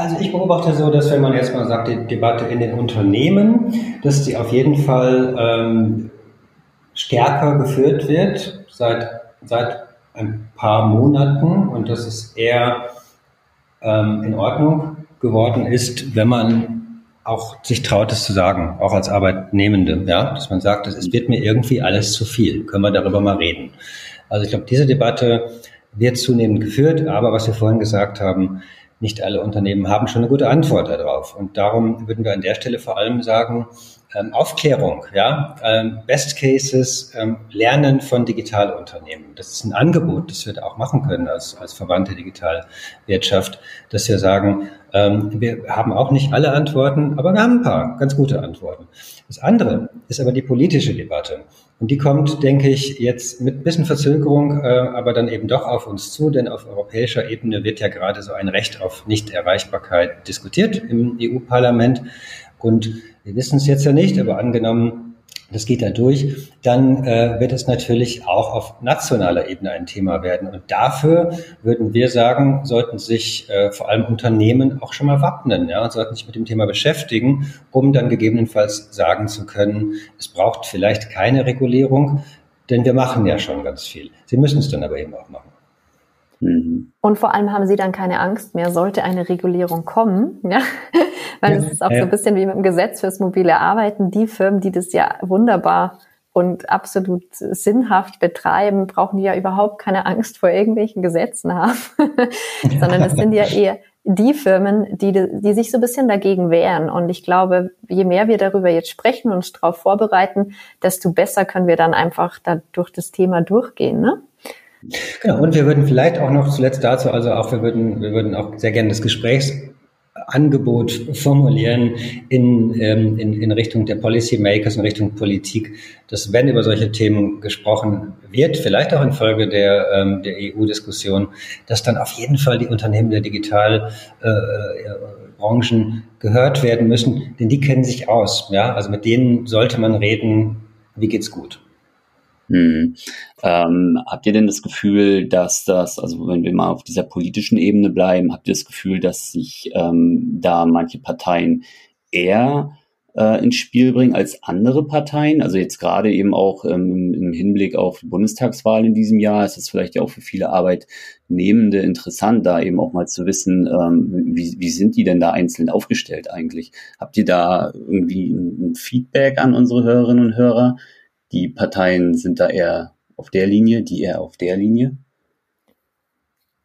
[SPEAKER 4] Also ich beobachte so, dass wenn man jetzt mal sagt, die Debatte in den Unternehmen, dass sie auf jeden Fall ähm, stärker geführt wird seit, seit ein paar Monaten und dass es eher ähm, in Ordnung geworden ist, wenn man auch sich traut, es zu sagen, auch als Arbeitnehmende, ja, dass man sagt, es wird mir irgendwie alles zu viel. Können wir darüber mal reden? Also ich glaube, diese Debatte wird zunehmend geführt, aber was wir vorhin gesagt haben, nicht alle Unternehmen haben schon eine gute Antwort darauf. Und darum würden wir an der Stelle vor allem sagen, ähm, Aufklärung, ja, ähm, Best Cases, ähm, Lernen von Digitalunternehmen. Das ist ein Angebot, das wir da auch machen können als, als Verwandte Digitalwirtschaft, dass wir sagen, ähm, wir haben auch nicht alle Antworten, aber wir haben ein paar ganz gute Antworten. Das andere ist aber die politische Debatte. Und die kommt, denke ich, jetzt mit ein bisschen Verzögerung, äh, aber dann eben doch auf uns zu, denn auf europäischer Ebene wird ja gerade so ein Recht auf Nichterreichbarkeit diskutiert im EU-Parlament. Und wir wissen es jetzt ja nicht, aber angenommen, das geht da durch, dann äh, wird es natürlich auch auf nationaler Ebene ein Thema werden. Und dafür würden wir sagen, sollten sich äh, vor allem Unternehmen auch schon mal wappnen ja, und sollten sich mit dem Thema beschäftigen, um dann gegebenenfalls sagen zu können, es braucht vielleicht keine Regulierung, denn wir machen ja schon ganz viel. Sie müssen es dann aber eben auch machen.
[SPEAKER 3] Mhm. Und vor allem haben sie dann keine Angst mehr, sollte eine Regulierung kommen, ja, <laughs> weil es ist auch ja. so ein bisschen wie mit dem Gesetz fürs mobile Arbeiten. Die Firmen, die das ja wunderbar und absolut sinnhaft betreiben, brauchen ja überhaupt keine Angst vor irgendwelchen Gesetzen haben, <laughs> sondern es sind ja eher die Firmen, die, die sich so ein bisschen dagegen wehren. Und ich glaube, je mehr wir darüber jetzt sprechen und uns darauf vorbereiten, desto besser können wir dann einfach da durch das Thema durchgehen. Ne?
[SPEAKER 4] Genau, und wir würden vielleicht auch noch zuletzt dazu, also auch wir würden, wir würden auch sehr gerne das Gesprächs Angebot formulieren in, ähm, in, in Richtung der Policymakers, in Richtung Politik, dass wenn über solche Themen gesprochen wird, vielleicht auch infolge der, ähm, der EU-Diskussion, dass dann auf jeden Fall die Unternehmen der Digitalbranchen äh, gehört werden müssen, denn die kennen sich aus. Ja? Also mit denen sollte man reden, wie geht's gut.
[SPEAKER 2] Hm. Ähm, habt ihr denn das Gefühl, dass das, also wenn wir mal auf dieser politischen Ebene bleiben, habt ihr das Gefühl, dass sich ähm, da manche Parteien eher äh, ins Spiel bringen als andere Parteien? Also jetzt gerade eben auch ähm, im Hinblick auf die Bundestagswahl in diesem Jahr ist es vielleicht ja auch für viele Arbeitnehmende interessant, da eben auch mal zu wissen, ähm, wie, wie sind die denn da einzeln aufgestellt eigentlich? Habt ihr da irgendwie ein Feedback an unsere Hörerinnen und Hörer? Die Parteien sind da eher auf der Linie, die eher auf der Linie?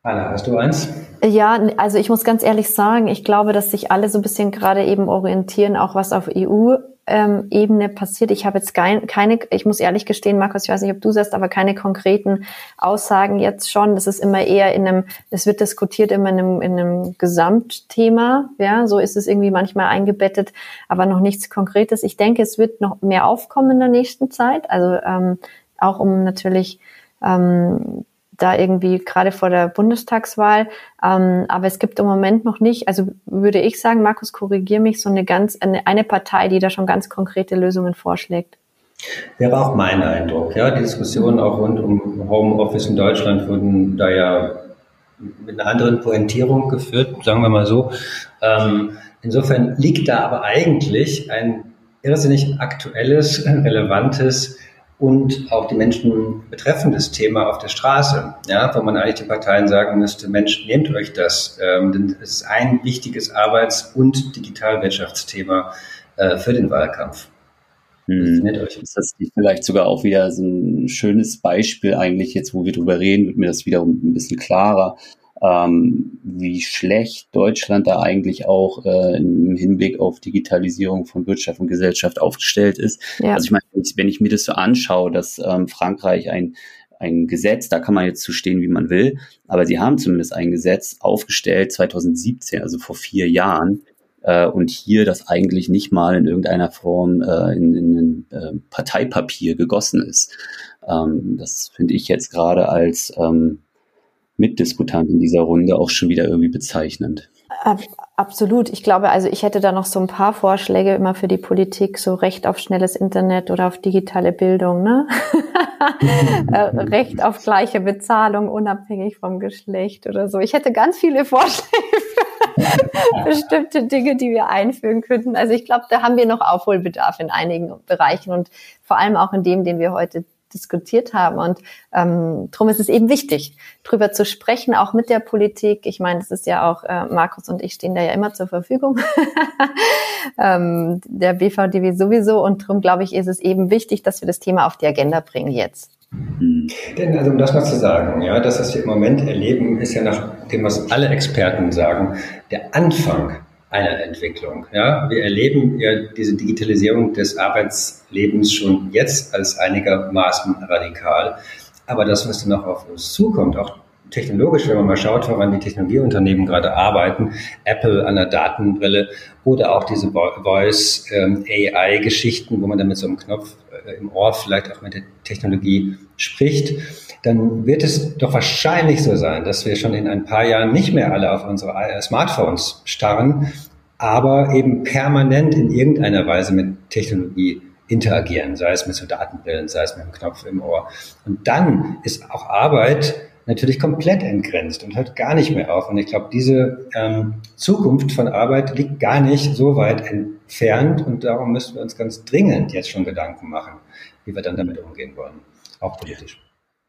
[SPEAKER 4] Anna, hast du eins?
[SPEAKER 3] Ja, also ich muss ganz ehrlich sagen, ich glaube, dass sich alle so ein bisschen gerade eben orientieren, auch was auf EU ähm, Ebene passiert. Ich habe jetzt kein, keine, ich muss ehrlich gestehen, Markus, ich weiß nicht, ob du sagst, aber keine konkreten Aussagen jetzt schon. Das ist immer eher in einem, es wird diskutiert immer in einem, in einem Gesamtthema. Ja, so ist es irgendwie manchmal eingebettet, aber noch nichts Konkretes. Ich denke, es wird noch mehr aufkommen in der nächsten Zeit. Also ähm, auch um natürlich ähm, da irgendwie gerade vor der Bundestagswahl. Ähm, aber es gibt im Moment noch nicht, also würde ich sagen, Markus, korrigier mich, so eine ganz, eine, eine Partei, die da schon ganz konkrete Lösungen vorschlägt.
[SPEAKER 4] Wäre auch mein Eindruck. Ja, die Diskussionen auch rund um Homeoffice in Deutschland wurden da ja mit einer anderen Pointierung geführt, sagen wir mal so. Ähm, insofern liegt da aber eigentlich ein irrsinnig aktuelles, relevantes und auch die Menschen betreffendes Thema auf der Straße, ja, wo man eigentlich den Parteien sagen müsste, Mensch, nehmt euch das, ähm, denn es ist ein wichtiges Arbeits- und Digitalwirtschaftsthema äh, für den Wahlkampf.
[SPEAKER 2] Hm. Ist das vielleicht sogar auch wieder so ein schönes Beispiel eigentlich jetzt, wo wir drüber reden, wird mir das wiederum ein bisschen klarer, ähm, wie schlecht Deutschland da eigentlich auch äh, im Hinblick auf Digitalisierung von Wirtschaft und Gesellschaft aufgestellt ist. Ja. Also ich meine, wenn ich, wenn ich mir das so anschaue, dass ähm, Frankreich ein ein Gesetz, da kann man jetzt zu stehen, wie man will, aber sie haben zumindest ein Gesetz aufgestellt 2017, also vor vier Jahren, äh, und hier das eigentlich nicht mal in irgendeiner Form äh, in, in ein äh, Parteipapier gegossen ist. Ähm, das finde ich jetzt gerade als ähm, Mitdiskutant in dieser Runde auch schon wieder irgendwie bezeichnend.
[SPEAKER 3] Absolut. Ich glaube, also ich hätte da noch so ein paar Vorschläge immer für die Politik, so Recht auf schnelles Internet oder auf digitale Bildung, ne? <laughs> Äh, Recht auf gleiche Bezahlung, unabhängig vom Geschlecht oder so. Ich hätte ganz viele <laughs> Vorschläge für bestimmte Dinge, die wir einführen könnten. Also ich glaube, da haben wir noch Aufholbedarf in einigen Bereichen und vor allem auch in dem, den wir heute diskutiert haben. Und ähm, darum ist es eben wichtig, drüber zu sprechen, auch mit der Politik. Ich meine, es ist ja auch, äh, Markus und ich stehen da ja immer zur Verfügung. <laughs> ähm, der BVDW sowieso. Und darum, glaube ich, ist es eben wichtig, dass wir das Thema auf die Agenda bringen jetzt.
[SPEAKER 4] Denn, also um das mal zu sagen, ja, das, was wir im Moment erleben, ist ja nach dem, was alle Experten sagen, der Anfang einer Entwicklung. Ja, wir erleben ja diese Digitalisierung des Arbeitslebens schon jetzt als einigermaßen radikal. Aber das, was dann noch auf uns zukommt, auch technologisch, wenn man mal schaut, woran die Technologieunternehmen gerade arbeiten, Apple an der Datenbrille oder auch diese Voice ähm, wo man dann mit so einem Knopf äh, im Ohr vielleicht auch mit der Technologie spricht, dann wird es doch wahrscheinlich so sein, dass wir schon in ein paar Jahren nicht mehr alle auf unsere Smartphones starren, aber eben permanent in irgendeiner Weise mit Technologie interagieren, sei es mit so Datenbrillen, sei es mit einem Knopf im Ohr. Und dann ist auch Arbeit natürlich komplett entgrenzt und hört gar nicht mehr auf. Und ich glaube, diese ähm, Zukunft von Arbeit liegt gar nicht so weit entfernt und darum müssen wir uns ganz dringend jetzt schon Gedanken machen, wie wir dann damit umgehen wollen, auch politisch.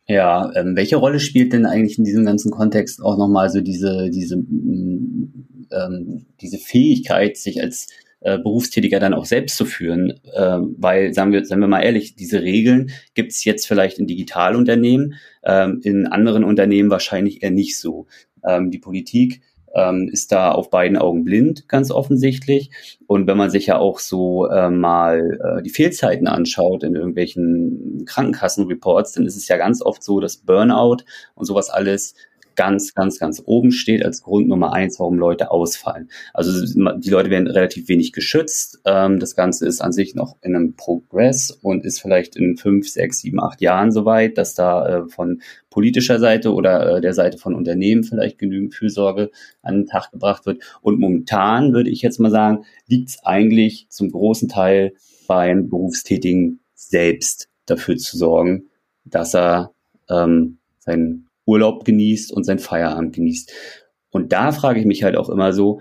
[SPEAKER 2] Ja, ähm, welche Rolle spielt denn eigentlich in diesem ganzen Kontext auch nochmal so diese, diese, mm, ähm, diese Fähigkeit, sich als äh, Berufstätiger dann auch selbst zu führen? Äh, weil, sagen wir, sagen wir mal ehrlich, diese Regeln gibt es jetzt vielleicht in Digitalunternehmen, ähm, in anderen Unternehmen wahrscheinlich eher nicht so. Ähm, die Politik ähm, ist da auf beiden Augen blind, ganz offensichtlich. Und wenn man sich ja auch so äh, mal äh, die Fehlzeiten anschaut in irgendwelchen Krankenkassenreports, dann ist es ja ganz oft so, dass Burnout und sowas alles ganz, ganz, ganz oben steht als Grund Nummer eins, warum Leute ausfallen. Also die Leute werden relativ wenig geschützt. Ähm, das Ganze ist an sich noch in einem Progress und ist vielleicht in fünf, sechs, sieben, acht Jahren soweit, dass da äh, von politischer Seite oder äh, der Seite von Unternehmen vielleicht genügend Fürsorge an den Tag gebracht wird. Und momentan würde ich jetzt mal sagen, liegt es eigentlich zum großen Teil beim Berufstätigen selbst dafür zu sorgen, dass er ähm, sein Urlaub genießt und sein Feierabend genießt. Und da frage ich mich halt auch immer so,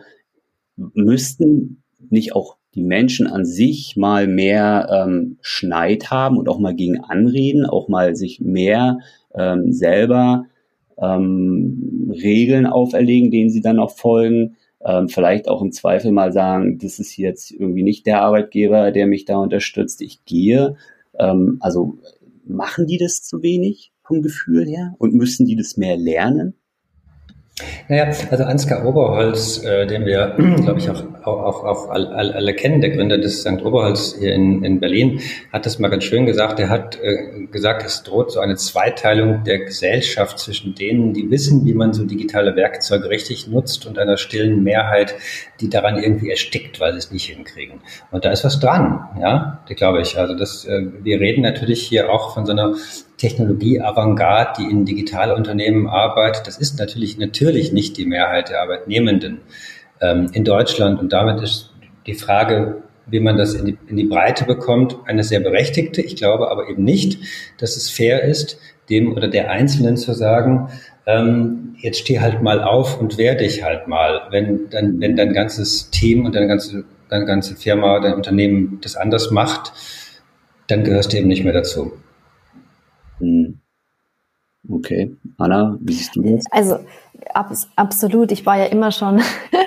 [SPEAKER 2] müssten nicht auch die Menschen an sich mal mehr ähm, Schneid haben und auch mal gegen anreden, auch mal sich mehr ähm, selber ähm, Regeln auferlegen, denen sie dann auch folgen. Ähm, vielleicht auch im Zweifel mal sagen, das ist jetzt irgendwie nicht der Arbeitgeber, der mich da unterstützt, ich gehe. Ähm, also machen die das zu wenig? Vom Gefühl her? Und müssen die das mehr lernen?
[SPEAKER 4] Naja, also Ansgar Oberholz, äh, den wir, <clears throat> glaube ich, auch auch, auch, auch alle, alle kennen. Der Gründer des St. Oberholz hier in, in Berlin hat das mal ganz schön gesagt. Er hat äh, gesagt, es droht so eine Zweiteilung der Gesellschaft zwischen denen, die wissen, wie man so digitale Werkzeuge richtig nutzt und einer stillen Mehrheit, die daran irgendwie erstickt, weil sie es nicht hinkriegen. Und da ist was dran, ja, glaube ich. Also das, äh, wir reden natürlich hier auch von so einer Technologie-Avantgarde, die in digitale Unternehmen arbeitet. Das ist natürlich, natürlich nicht die Mehrheit der Arbeitnehmenden ähm, in Deutschland. Und damit ist die Frage, wie man das in die, in die Breite bekommt, eine sehr berechtigte. Ich glaube aber eben nicht, dass es fair ist, dem oder der Einzelnen zu sagen, ähm, jetzt steh halt mal auf und wehr dich halt mal. Wenn dann, wenn dein ganzes Team und deine ganze, deine ganze Firma, dein Unternehmen das anders macht, dann gehörst du eben nicht mehr dazu.
[SPEAKER 2] Hm. Okay. Anna, wie siehst du das?
[SPEAKER 3] Also abs absolut. Ich war ja immer schon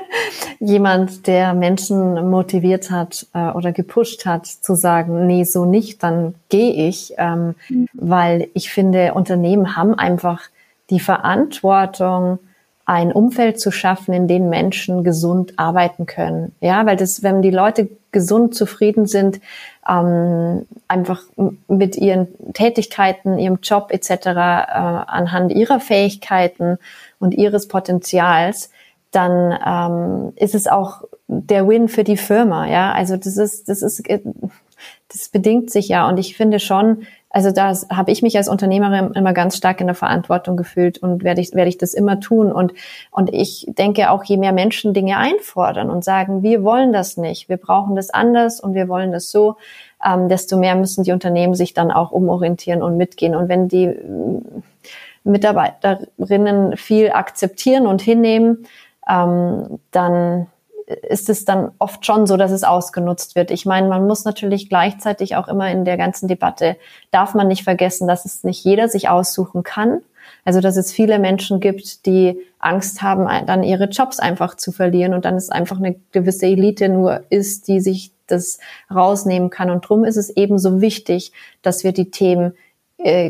[SPEAKER 3] <laughs> jemand, der Menschen motiviert hat äh, oder gepusht hat, zu sagen, nee, so nicht, dann gehe ich, ähm, mhm. weil ich finde, Unternehmen haben einfach die Verantwortung, ein Umfeld zu schaffen, in dem Menschen gesund arbeiten können. Ja, weil das, wenn die Leute gesund zufrieden sind, ähm, einfach mit ihren Tätigkeiten, ihrem Job etc. Äh, anhand ihrer Fähigkeiten und ihres Potenzials, dann ähm, ist es auch der Win für die Firma. Ja, also das ist, das ist, das bedingt sich ja. Und ich finde schon, also da habe ich mich als Unternehmerin immer ganz stark in der Verantwortung gefühlt und werde ich, werde ich das immer tun. Und, und ich denke auch, je mehr Menschen Dinge einfordern und sagen, wir wollen das nicht, wir brauchen das anders und wir wollen das so, ähm, desto mehr müssen die Unternehmen sich dann auch umorientieren und mitgehen. Und wenn die Mitarbeiterinnen viel akzeptieren und hinnehmen, ähm, dann ist es dann oft schon so, dass es ausgenutzt wird. Ich meine, man muss natürlich gleichzeitig auch immer in der ganzen Debatte, darf man nicht vergessen, dass es nicht jeder sich aussuchen kann. Also, dass es viele Menschen gibt, die Angst haben, dann ihre Jobs einfach zu verlieren und dann ist einfach eine gewisse Elite nur ist, die sich das rausnehmen kann. Und drum ist es eben so wichtig, dass wir die Themen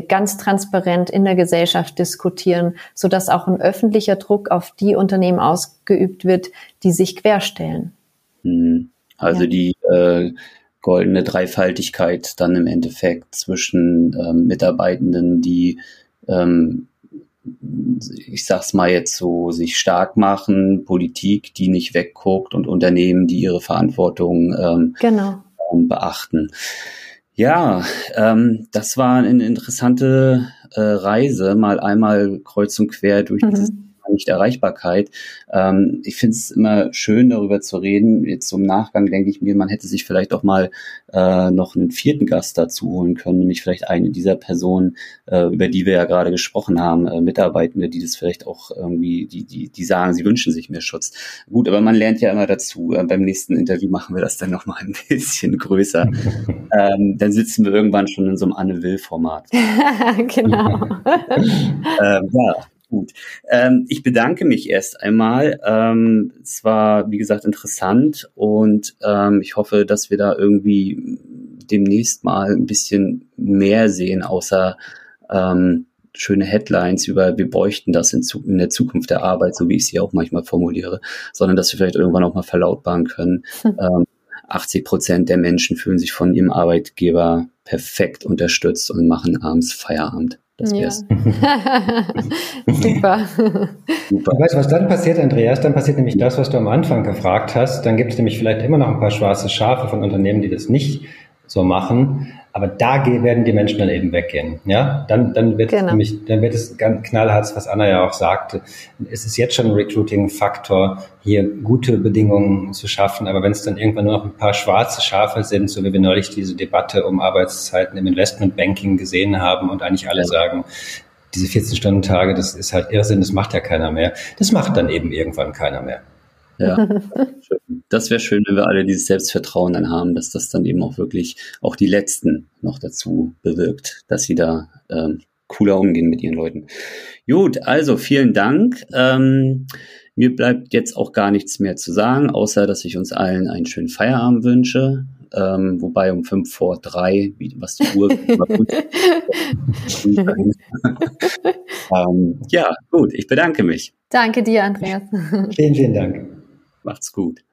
[SPEAKER 3] ganz transparent in der Gesellschaft diskutieren, so dass auch ein öffentlicher Druck auf die Unternehmen ausgeübt wird, die sich querstellen.
[SPEAKER 2] Mhm. Also ja. die äh, goldene Dreifaltigkeit dann im Endeffekt zwischen ähm, Mitarbeitenden, die ähm, ich sag's mal jetzt so, sich stark machen, Politik, die nicht wegguckt und Unternehmen, die ihre Verantwortung ähm, genau. Ähm, beachten. Ja, ähm, das war eine interessante äh, Reise, mal einmal kreuz und quer durch mhm. dieses Nicht-Erreichbarkeit. Ähm, ich finde es immer schön, darüber zu reden. Jetzt zum Nachgang denke ich mir, man hätte sich vielleicht auch mal äh, noch einen vierten Gast dazu holen können, nämlich vielleicht eine dieser Personen, äh, über die wir ja gerade gesprochen haben, äh, Mitarbeitende, die das vielleicht auch irgendwie, die, die, die sagen, sie wünschen sich mehr Schutz. Gut, aber man lernt ja immer dazu. Äh, beim nächsten Interview machen wir das dann nochmal ein <laughs> bisschen größer. ähm, dann sitzen wir irgendwann schon in so einem Anne-Will-Format. <laughs>
[SPEAKER 3] genau. <laughs>
[SPEAKER 2] ähm, ja, Gut. Ähm, ich bedanke mich erst einmal. Ähm, es war, wie gesagt, interessant und ähm, ich hoffe, dass wir da irgendwie demnächst mal ein bisschen mehr sehen, außer ähm, schöne Headlines über, wir bräuchten das in, in, der Zukunft der Arbeit, so wie ich sie auch manchmal formuliere, sondern dass wir vielleicht irgendwann auch mal verlautbaren können. Hm. 80 Prozent der Menschen fühlen sich von ihrem Arbeitgeber perfekt unterstützt und machen abends Feierabend. Das.
[SPEAKER 3] Ja. <laughs> Super.
[SPEAKER 4] Super. Weißt du, was dann passiert, Andreas? Dann passiert nämlich das, was du am Anfang gefragt hast. Dann gibt es nämlich vielleicht immer noch ein paar schwarze Schafe von Unternehmen, die das nicht so machen. Aber da werden die Menschen dann eben weggehen. Ja, dann, dann wird genau. nämlich, dann wird es ganz knallhart, was Anna ja auch sagte. Es ist jetzt schon ein Recruiting-Faktor, hier gute Bedingungen zu schaffen. Aber wenn es dann irgendwann nur noch ein paar schwarze Schafe sind, so wie wir neulich diese Debatte um Arbeitszeiten im Investmentbanking gesehen haben und eigentlich alle sagen, diese 14-Stunden-Tage, das ist halt Irrsinn, das macht ja keiner mehr. Das macht dann eben irgendwann keiner mehr.
[SPEAKER 2] Ja, <laughs> das wäre schön, wenn wir alle dieses Selbstvertrauen dann haben, dass das dann eben auch wirklich auch die Letzten noch dazu bewirkt, dass sie da ähm, cooler umgehen mit ihren Leuten. Gut, also vielen Dank. Ähm, mir bleibt jetzt auch gar nichts mehr zu sagen, außer dass ich uns allen einen schönen Feierabend wünsche. Ähm, wobei um fünf vor drei, wie, was die Uhr. <laughs> <laughs> ähm, ja, gut, ich bedanke mich.
[SPEAKER 3] Danke dir, Andreas.
[SPEAKER 4] vielen, vielen Dank.
[SPEAKER 2] Macht's gut.